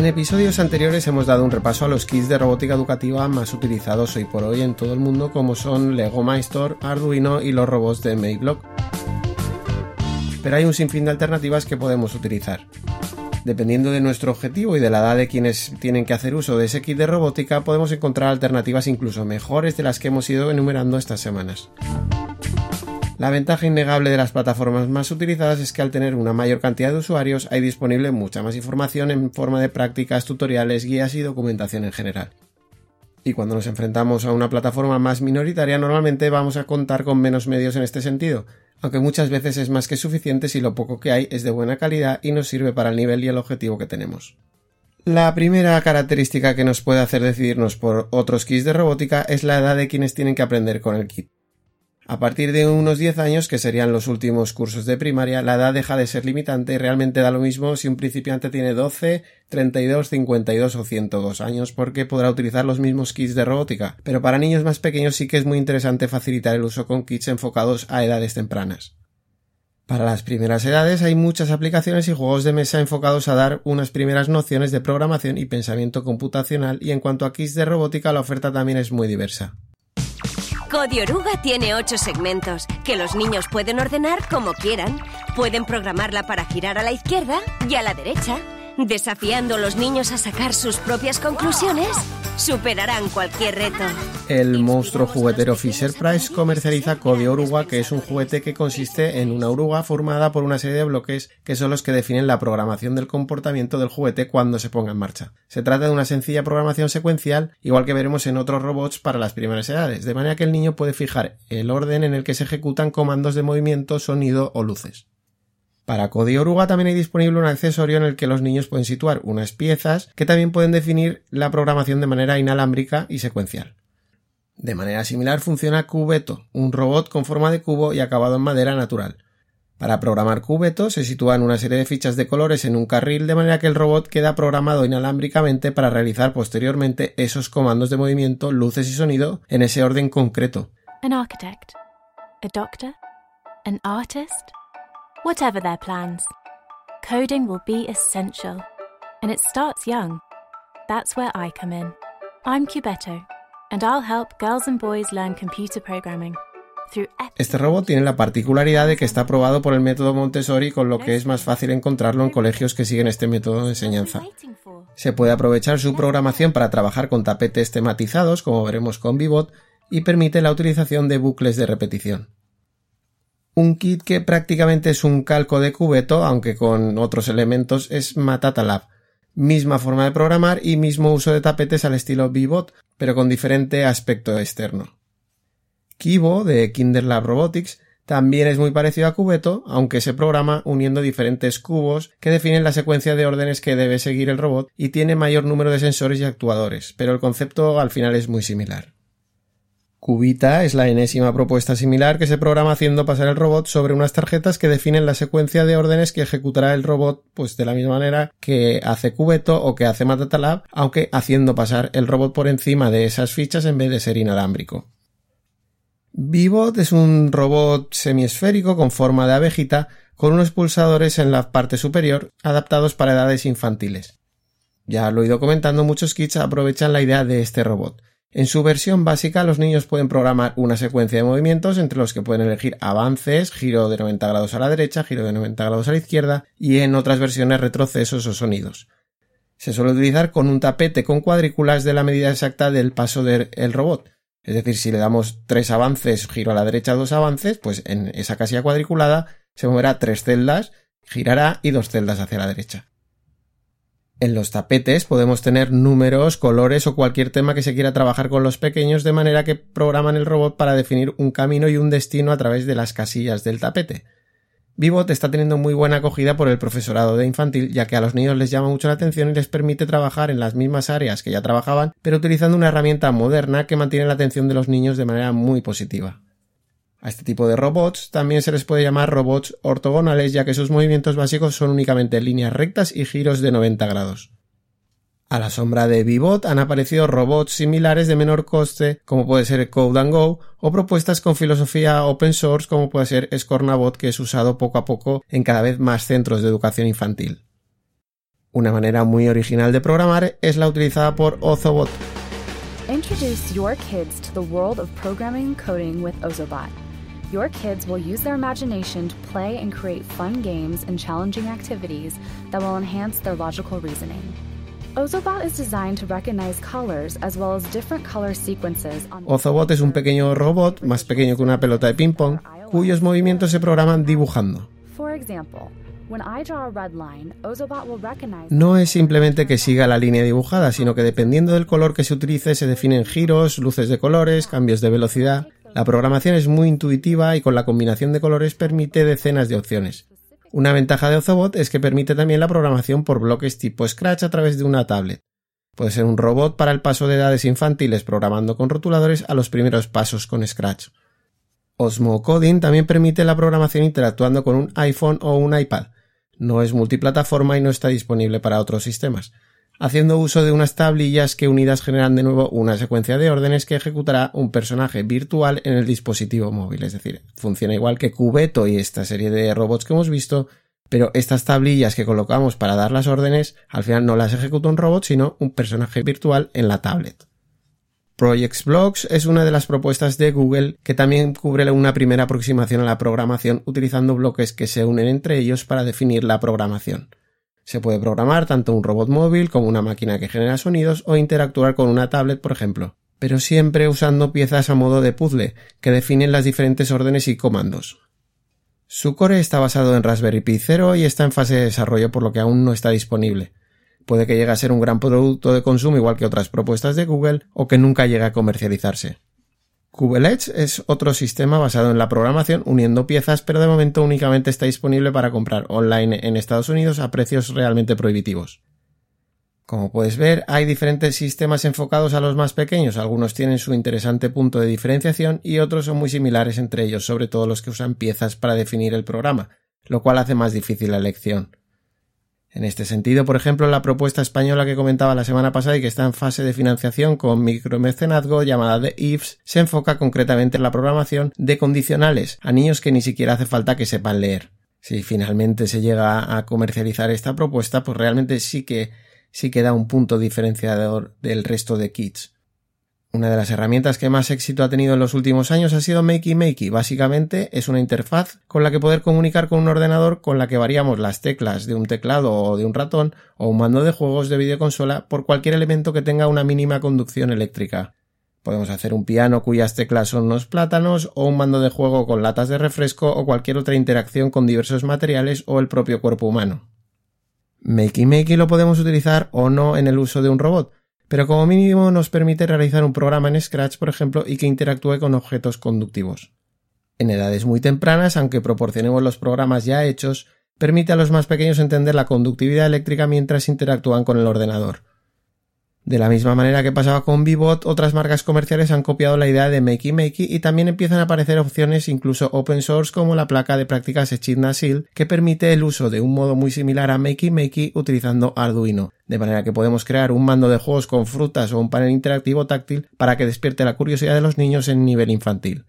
En episodios anteriores hemos dado un repaso a los kits de robótica educativa más utilizados hoy por hoy en todo el mundo como son Lego Maestor, Arduino y los robots de Mayblock. Pero hay un sinfín de alternativas que podemos utilizar. Dependiendo de nuestro objetivo y de la edad de quienes tienen que hacer uso de ese kit de robótica, podemos encontrar alternativas incluso mejores de las que hemos ido enumerando estas semanas. La ventaja innegable de las plataformas más utilizadas es que al tener una mayor cantidad de usuarios hay disponible mucha más información en forma de prácticas, tutoriales, guías y documentación en general. Y cuando nos enfrentamos a una plataforma más minoritaria normalmente vamos a contar con menos medios en este sentido, aunque muchas veces es más que suficiente si lo poco que hay es de buena calidad y nos sirve para el nivel y el objetivo que tenemos. La primera característica que nos puede hacer decidirnos por otros kits de robótica es la edad de quienes tienen que aprender con el kit. A partir de unos 10 años, que serían los últimos cursos de primaria, la edad deja de ser limitante y realmente da lo mismo si un principiante tiene 12, 32, 52 o 102 años porque podrá utilizar los mismos kits de robótica. Pero para niños más pequeños sí que es muy interesante facilitar el uso con kits enfocados a edades tempranas. Para las primeras edades hay muchas aplicaciones y juegos de mesa enfocados a dar unas primeras nociones de programación y pensamiento computacional y en cuanto a kits de robótica la oferta también es muy diversa. Cody Oruga tiene ocho segmentos que los niños pueden ordenar como quieran. Pueden programarla para girar a la izquierda y a la derecha. Desafiando a los niños a sacar sus propias conclusiones, superarán cualquier reto. El monstruo juguetero Fisher Price comercializa Cody Oruga, que es un juguete que consiste en una oruga formada por una serie de bloques que son los que definen la programación del comportamiento del juguete cuando se ponga en marcha. Se trata de una sencilla programación secuencial, igual que veremos en otros robots para las primeras edades, de manera que el niño puede fijar el orden en el que se ejecutan comandos de movimiento, sonido o luces. Para Cody Oruga también hay disponible un accesorio en el que los niños pueden situar unas piezas que también pueden definir la programación de manera inalámbrica y secuencial. De manera similar funciona Cubeto, un robot con forma de cubo y acabado en madera natural. Para programar Cubeto se sitúan una serie de fichas de colores en un carril de manera que el robot queda programado inalámbricamente para realizar posteriormente esos comandos de movimiento, luces y sonido en ese orden concreto. An architect, a doctor, an artist. Whatever their plans, coding will be essential. And it starts young. That's where I come in. I'm Cubeto, and I'll help girls and boys learn computer programming. Este robot tiene la particularidad de que está aprobado por el método Montessori, con lo que es más fácil encontrarlo en colegios que siguen este método de enseñanza. Se puede aprovechar su programación para trabajar con tapetes tematizados, como veremos con Vivot, y permite la utilización de bucles de repetición un kit que prácticamente es un calco de cubeto, aunque con otros elementos, es Matata Lab. Misma forma de programar y mismo uso de tapetes al estilo Vbot, pero con diferente aspecto externo. Kibo, de Kinder Lab Robotics, también es muy parecido a Cubeto, aunque se programa uniendo diferentes cubos que definen la secuencia de órdenes que debe seguir el robot y tiene mayor número de sensores y actuadores, pero el concepto al final es muy similar. Cubita es la enésima propuesta similar que se programa haciendo pasar el robot sobre unas tarjetas que definen la secuencia de órdenes que ejecutará el robot, pues de la misma manera que hace Cubeto o que hace Matatalab, aunque haciendo pasar el robot por encima de esas fichas en vez de ser inalámbrico. Vivot es un robot semiesférico con forma de abejita con unos pulsadores en la parte superior adaptados para edades infantiles. Ya lo he ido comentando, muchos kits aprovechan la idea de este robot. En su versión básica, los niños pueden programar una secuencia de movimientos entre los que pueden elegir avances, giro de 90 grados a la derecha, giro de 90 grados a la izquierda y en otras versiones retrocesos o sonidos. Se suele utilizar con un tapete con cuadrículas de la medida exacta del paso del robot. Es decir, si le damos tres avances, giro a la derecha dos avances, pues en esa casilla cuadriculada se moverá tres celdas, girará y dos celdas hacia la derecha. En los tapetes podemos tener números, colores o cualquier tema que se quiera trabajar con los pequeños de manera que programan el robot para definir un camino y un destino a través de las casillas del tapete. Vivot está teniendo muy buena acogida por el profesorado de infantil, ya que a los niños les llama mucho la atención y les permite trabajar en las mismas áreas que ya trabajaban, pero utilizando una herramienta moderna que mantiene la atención de los niños de manera muy positiva. A este tipo de robots también se les puede llamar robots ortogonales ya que sus movimientos básicos son únicamente líneas rectas y giros de 90 grados. A la sombra de Vivot han aparecido robots similares de menor coste como puede ser Code Go o propuestas con filosofía open source como puede ser Scornabot que es usado poco a poco en cada vez más centros de educación infantil. Una manera muy original de programar es la utilizada por Ozobot. Introduce your kids to the world of programming coding with Ozobot. Your kids will use their imagination to play and create fun games and challenging activities that will enhance their logical reasoning. Ozobot is designed to recognize colors as well as different color sequences on Ozobot es un pequeño robot, más pequeño que una pelota de ping-pong, cuyos movimientos se programan dibujando. For example, when I draw a red line, Ozobot will recognize No es simplemente que siga la línea dibujada, sino que dependiendo del color que se utilice se definen giros, luces de colores, cambios de velocidad. La programación es muy intuitiva y con la combinación de colores permite decenas de opciones. Una ventaja de Ozobot es que permite también la programación por bloques tipo Scratch a través de una tablet. Puede ser un robot para el paso de edades infantiles programando con rotuladores a los primeros pasos con Scratch. Osmo Coding también permite la programación interactuando con un iPhone o un iPad. No es multiplataforma y no está disponible para otros sistemas haciendo uso de unas tablillas que unidas generan de nuevo una secuencia de órdenes que ejecutará un personaje virtual en el dispositivo móvil. Es decir, funciona igual que Cubeto y esta serie de robots que hemos visto, pero estas tablillas que colocamos para dar las órdenes, al final no las ejecuta un robot, sino un personaje virtual en la tablet. Projects Blocks es una de las propuestas de Google que también cubre una primera aproximación a la programación utilizando bloques que se unen entre ellos para definir la programación. Se puede programar tanto un robot móvil como una máquina que genera sonidos o interactuar con una tablet, por ejemplo, pero siempre usando piezas a modo de puzzle que definen las diferentes órdenes y comandos. Su core está basado en Raspberry Pi 0 y está en fase de desarrollo por lo que aún no está disponible. Puede que llegue a ser un gran producto de consumo igual que otras propuestas de Google o que nunca llegue a comercializarse. Kubeletz es otro sistema basado en la programación uniendo piezas, pero de momento únicamente está disponible para comprar online en Estados Unidos a precios realmente prohibitivos. Como puedes ver, hay diferentes sistemas enfocados a los más pequeños, algunos tienen su interesante punto de diferenciación y otros son muy similares entre ellos, sobre todo los que usan piezas para definir el programa, lo cual hace más difícil la elección. En este sentido, por ejemplo, la propuesta española que comentaba la semana pasada y que está en fase de financiación con micromecenazgo llamada The IFS se enfoca concretamente en la programación de condicionales a niños que ni siquiera hace falta que sepan leer. Si finalmente se llega a comercializar esta propuesta, pues realmente sí que sí que da un punto diferenciador del resto de kits. Una de las herramientas que más éxito ha tenido en los últimos años ha sido Makey Makey. Básicamente es una interfaz con la que poder comunicar con un ordenador con la que variamos las teclas de un teclado o de un ratón o un mando de juegos de videoconsola por cualquier elemento que tenga una mínima conducción eléctrica. Podemos hacer un piano cuyas teclas son unos plátanos o un mando de juego con latas de refresco o cualquier otra interacción con diversos materiales o el propio cuerpo humano. Makey Makey lo podemos utilizar o no en el uso de un robot, pero como mínimo nos permite realizar un programa en Scratch, por ejemplo, y que interactúe con objetos conductivos. En edades muy tempranas, aunque proporcionemos los programas ya hechos, permite a los más pequeños entender la conductividad eléctrica mientras interactúan con el ordenador. De la misma manera que pasaba con Vivot, otras marcas comerciales han copiado la idea de Makey Makey y también empiezan a aparecer opciones incluso open source como la placa de prácticas Echidna Seal que permite el uso de un modo muy similar a Makey Makey utilizando Arduino, de manera que podemos crear un mando de juegos con frutas o un panel interactivo táctil para que despierte la curiosidad de los niños en nivel infantil.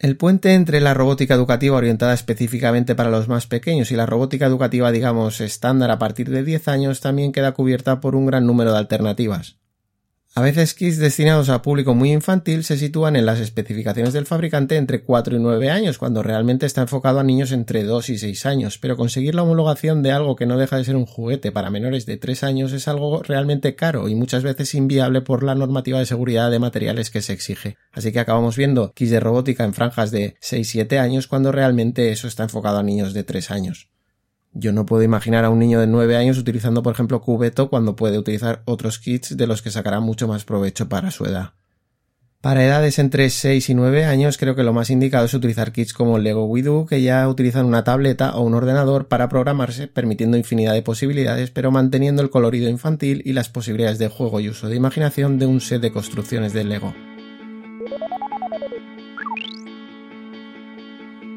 El puente entre la robótica educativa orientada específicamente para los más pequeños y la robótica educativa, digamos, estándar a partir de 10 años también queda cubierta por un gran número de alternativas. A veces kits destinados a público muy infantil se sitúan en las especificaciones del fabricante entre 4 y 9 años, cuando realmente está enfocado a niños entre 2 y 6 años, pero conseguir la homologación de algo que no deja de ser un juguete para menores de 3 años es algo realmente caro y muchas veces inviable por la normativa de seguridad de materiales que se exige. Así que acabamos viendo kits de robótica en franjas de 6-7 años cuando realmente eso está enfocado a niños de 3 años. Yo no puedo imaginar a un niño de 9 años utilizando, por ejemplo, Cubeto cuando puede utilizar otros kits de los que sacará mucho más provecho para su edad. Para edades entre 6 y 9 años creo que lo más indicado es utilizar kits como Lego WeDo que ya utilizan una tableta o un ordenador para programarse permitiendo infinidad de posibilidades pero manteniendo el colorido infantil y las posibilidades de juego y uso de imaginación de un set de construcciones de Lego.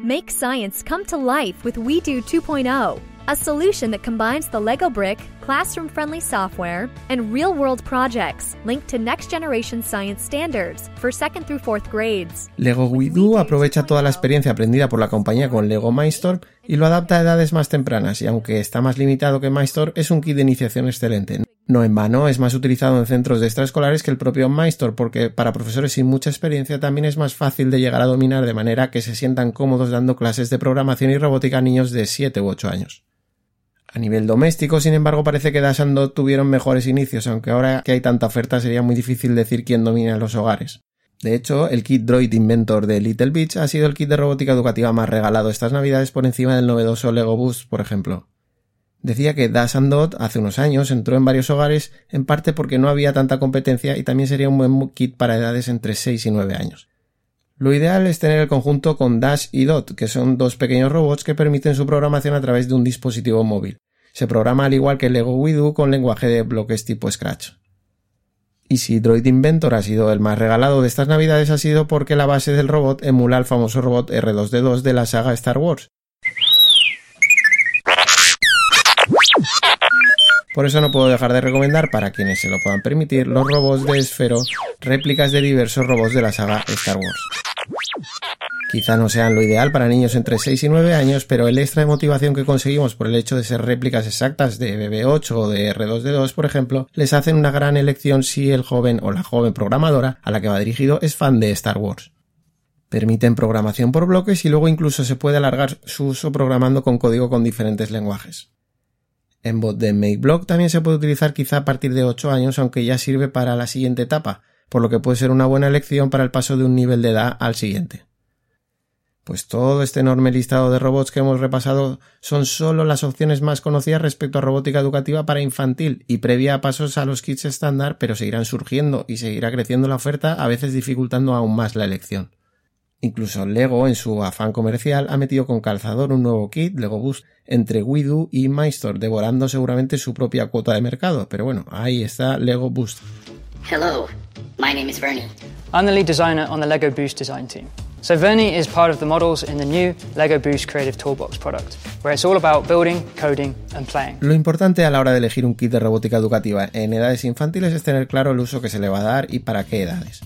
Make science come to life with WeDo 2.0, a solution that combines the Lego brick, classroom friendly software, and real world projects linked to next generation science standards for second through fourth grades. Lego WeDo aprovecha toda la experiencia aprendida por la compañía con Lego Mindstorm y lo adapta a edades más tempranas, y aunque está más limitado que Mindstorm, es un kit de iniciación excelente. No en vano, es más utilizado en centros de extraescolares que el propio Mindstorm, porque para profesores sin mucha experiencia también es más fácil de llegar a dominar de manera que se sientan cómodos dando clases de programación y robótica a niños de 7 u 8 años. A nivel doméstico, sin embargo, parece que Dash tuvieron mejores inicios, aunque ahora que hay tanta oferta sería muy difícil decir quién domina los hogares. De hecho, el kit Droid Inventor de Little Beach ha sido el kit de robótica educativa más regalado estas navidades por encima del novedoso Lego Boost, por ejemplo. Decía que Dash and Dot hace unos años entró en varios hogares, en parte porque no había tanta competencia y también sería un buen kit para edades entre 6 y 9 años. Lo ideal es tener el conjunto con Dash y Dot, que son dos pequeños robots que permiten su programación a través de un dispositivo móvil. Se programa al igual que Lego WeDo con lenguaje de bloques tipo Scratch. Y si Droid Inventor ha sido el más regalado de estas navidades ha sido porque la base del robot emula al famoso robot R2D2 de la saga Star Wars, Por eso no puedo dejar de recomendar para quienes se lo puedan permitir los robots de Esfero, réplicas de diversos robots de la saga Star Wars. Quizá no sean lo ideal para niños entre 6 y 9 años, pero el extra de motivación que conseguimos por el hecho de ser réplicas exactas de BB8 o de R2D2, por ejemplo, les hacen una gran elección si el joven o la joven programadora a la que va dirigido es fan de Star Wars. Permiten programación por bloques y luego incluso se puede alargar su uso programando con código con diferentes lenguajes. En bot de MakeBlock también se puede utilizar quizá a partir de 8 años, aunque ya sirve para la siguiente etapa, por lo que puede ser una buena elección para el paso de un nivel de edad al siguiente. Pues todo este enorme listado de robots que hemos repasado son solo las opciones más conocidas respecto a robótica educativa para infantil y previa a pasos a los kits estándar, pero seguirán surgiendo y seguirá creciendo la oferta, a veces dificultando aún más la elección. Incluso Lego, en su afán comercial, ha metido con calzador un nuevo kit, Lego Boost, entre WeDo y MyStore, devorando seguramente su propia cuota de mercado. Pero bueno, ahí está Lego Boost. Hello, my name is Vernie. I'm the lead designer on the Lego Boost design team. So Vernie is part of the models in the new Lego Boost Creative Toolbox product, where it's all about building, coding and playing. Lo importante a la hora de elegir un kit de robótica educativa en edades infantiles es tener claro el uso que se le va a dar y para qué edades.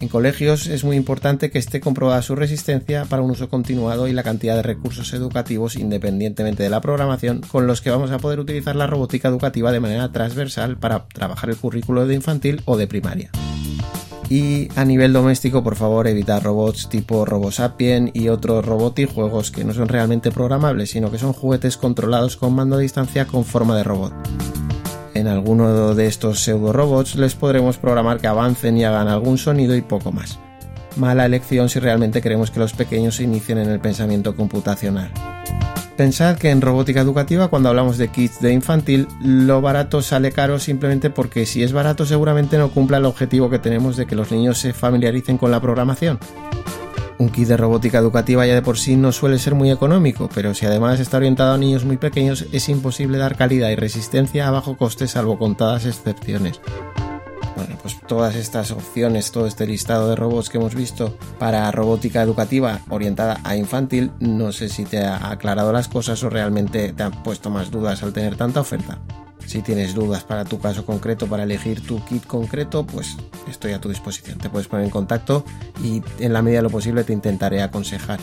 En colegios es muy importante que esté comprobada su resistencia para un uso continuado y la cantidad de recursos educativos independientemente de la programación con los que vamos a poder utilizar la robótica educativa de manera transversal para trabajar el currículo de infantil o de primaria. Y a nivel doméstico, por favor, evitar robots tipo RoboSapien y otros juegos que no son realmente programables, sino que son juguetes controlados con mando a distancia con forma de robot. En alguno de estos pseudo robots les podremos programar que avancen y hagan algún sonido y poco más. Mala elección si realmente queremos que los pequeños se inicien en el pensamiento computacional. Pensad que en robótica educativa cuando hablamos de kits de infantil lo barato sale caro simplemente porque si es barato seguramente no cumpla el objetivo que tenemos de que los niños se familiaricen con la programación. Un kit de robótica educativa ya de por sí no suele ser muy económico, pero si además está orientado a niños muy pequeños es imposible dar calidad y resistencia a bajo coste salvo contadas excepciones. Bueno, pues todas estas opciones, todo este listado de robots que hemos visto para robótica educativa orientada a infantil, no sé si te ha aclarado las cosas o realmente te han puesto más dudas al tener tanta oferta. Si tienes dudas para tu caso concreto, para elegir tu kit concreto, pues estoy a tu disposición. Te puedes poner en contacto y en la medida de lo posible te intentaré aconsejar.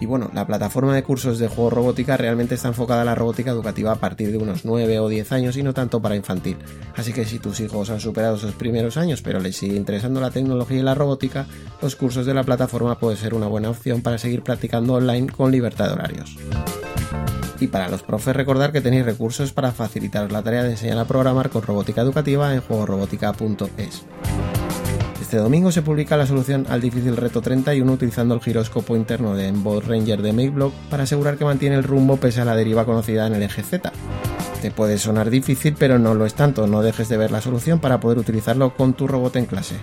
Y bueno, la plataforma de cursos de juego robótica realmente está enfocada a la robótica educativa a partir de unos 9 o 10 años y no tanto para infantil. Así que si tus hijos han superado esos primeros años pero les sigue interesando la tecnología y la robótica, los cursos de la plataforma puede ser una buena opción para seguir practicando online con libertad de horarios. Y para los profes recordar que tenéis recursos para facilitar la tarea de enseñar a programar con robótica educativa en juegorobótica.es. Este domingo se publica la solución al difícil reto 31 utilizando el giróscopo interno de Embod Ranger de MakeBlock para asegurar que mantiene el rumbo pese a la deriva conocida en el eje Z. Te puede sonar difícil, pero no lo es tanto, no dejes de ver la solución para poder utilizarlo con tu robot en clase.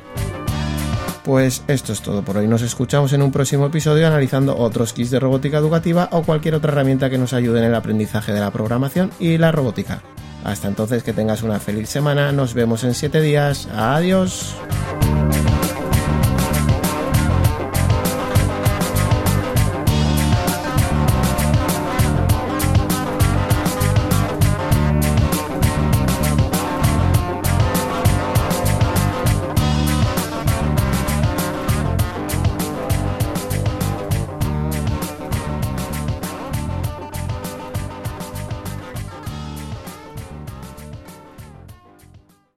Pues esto es todo por hoy. Nos escuchamos en un próximo episodio analizando otros kits de robótica educativa o cualquier otra herramienta que nos ayude en el aprendizaje de la programación y la robótica. Hasta entonces que tengas una feliz semana, nos vemos en 7 días. Adiós.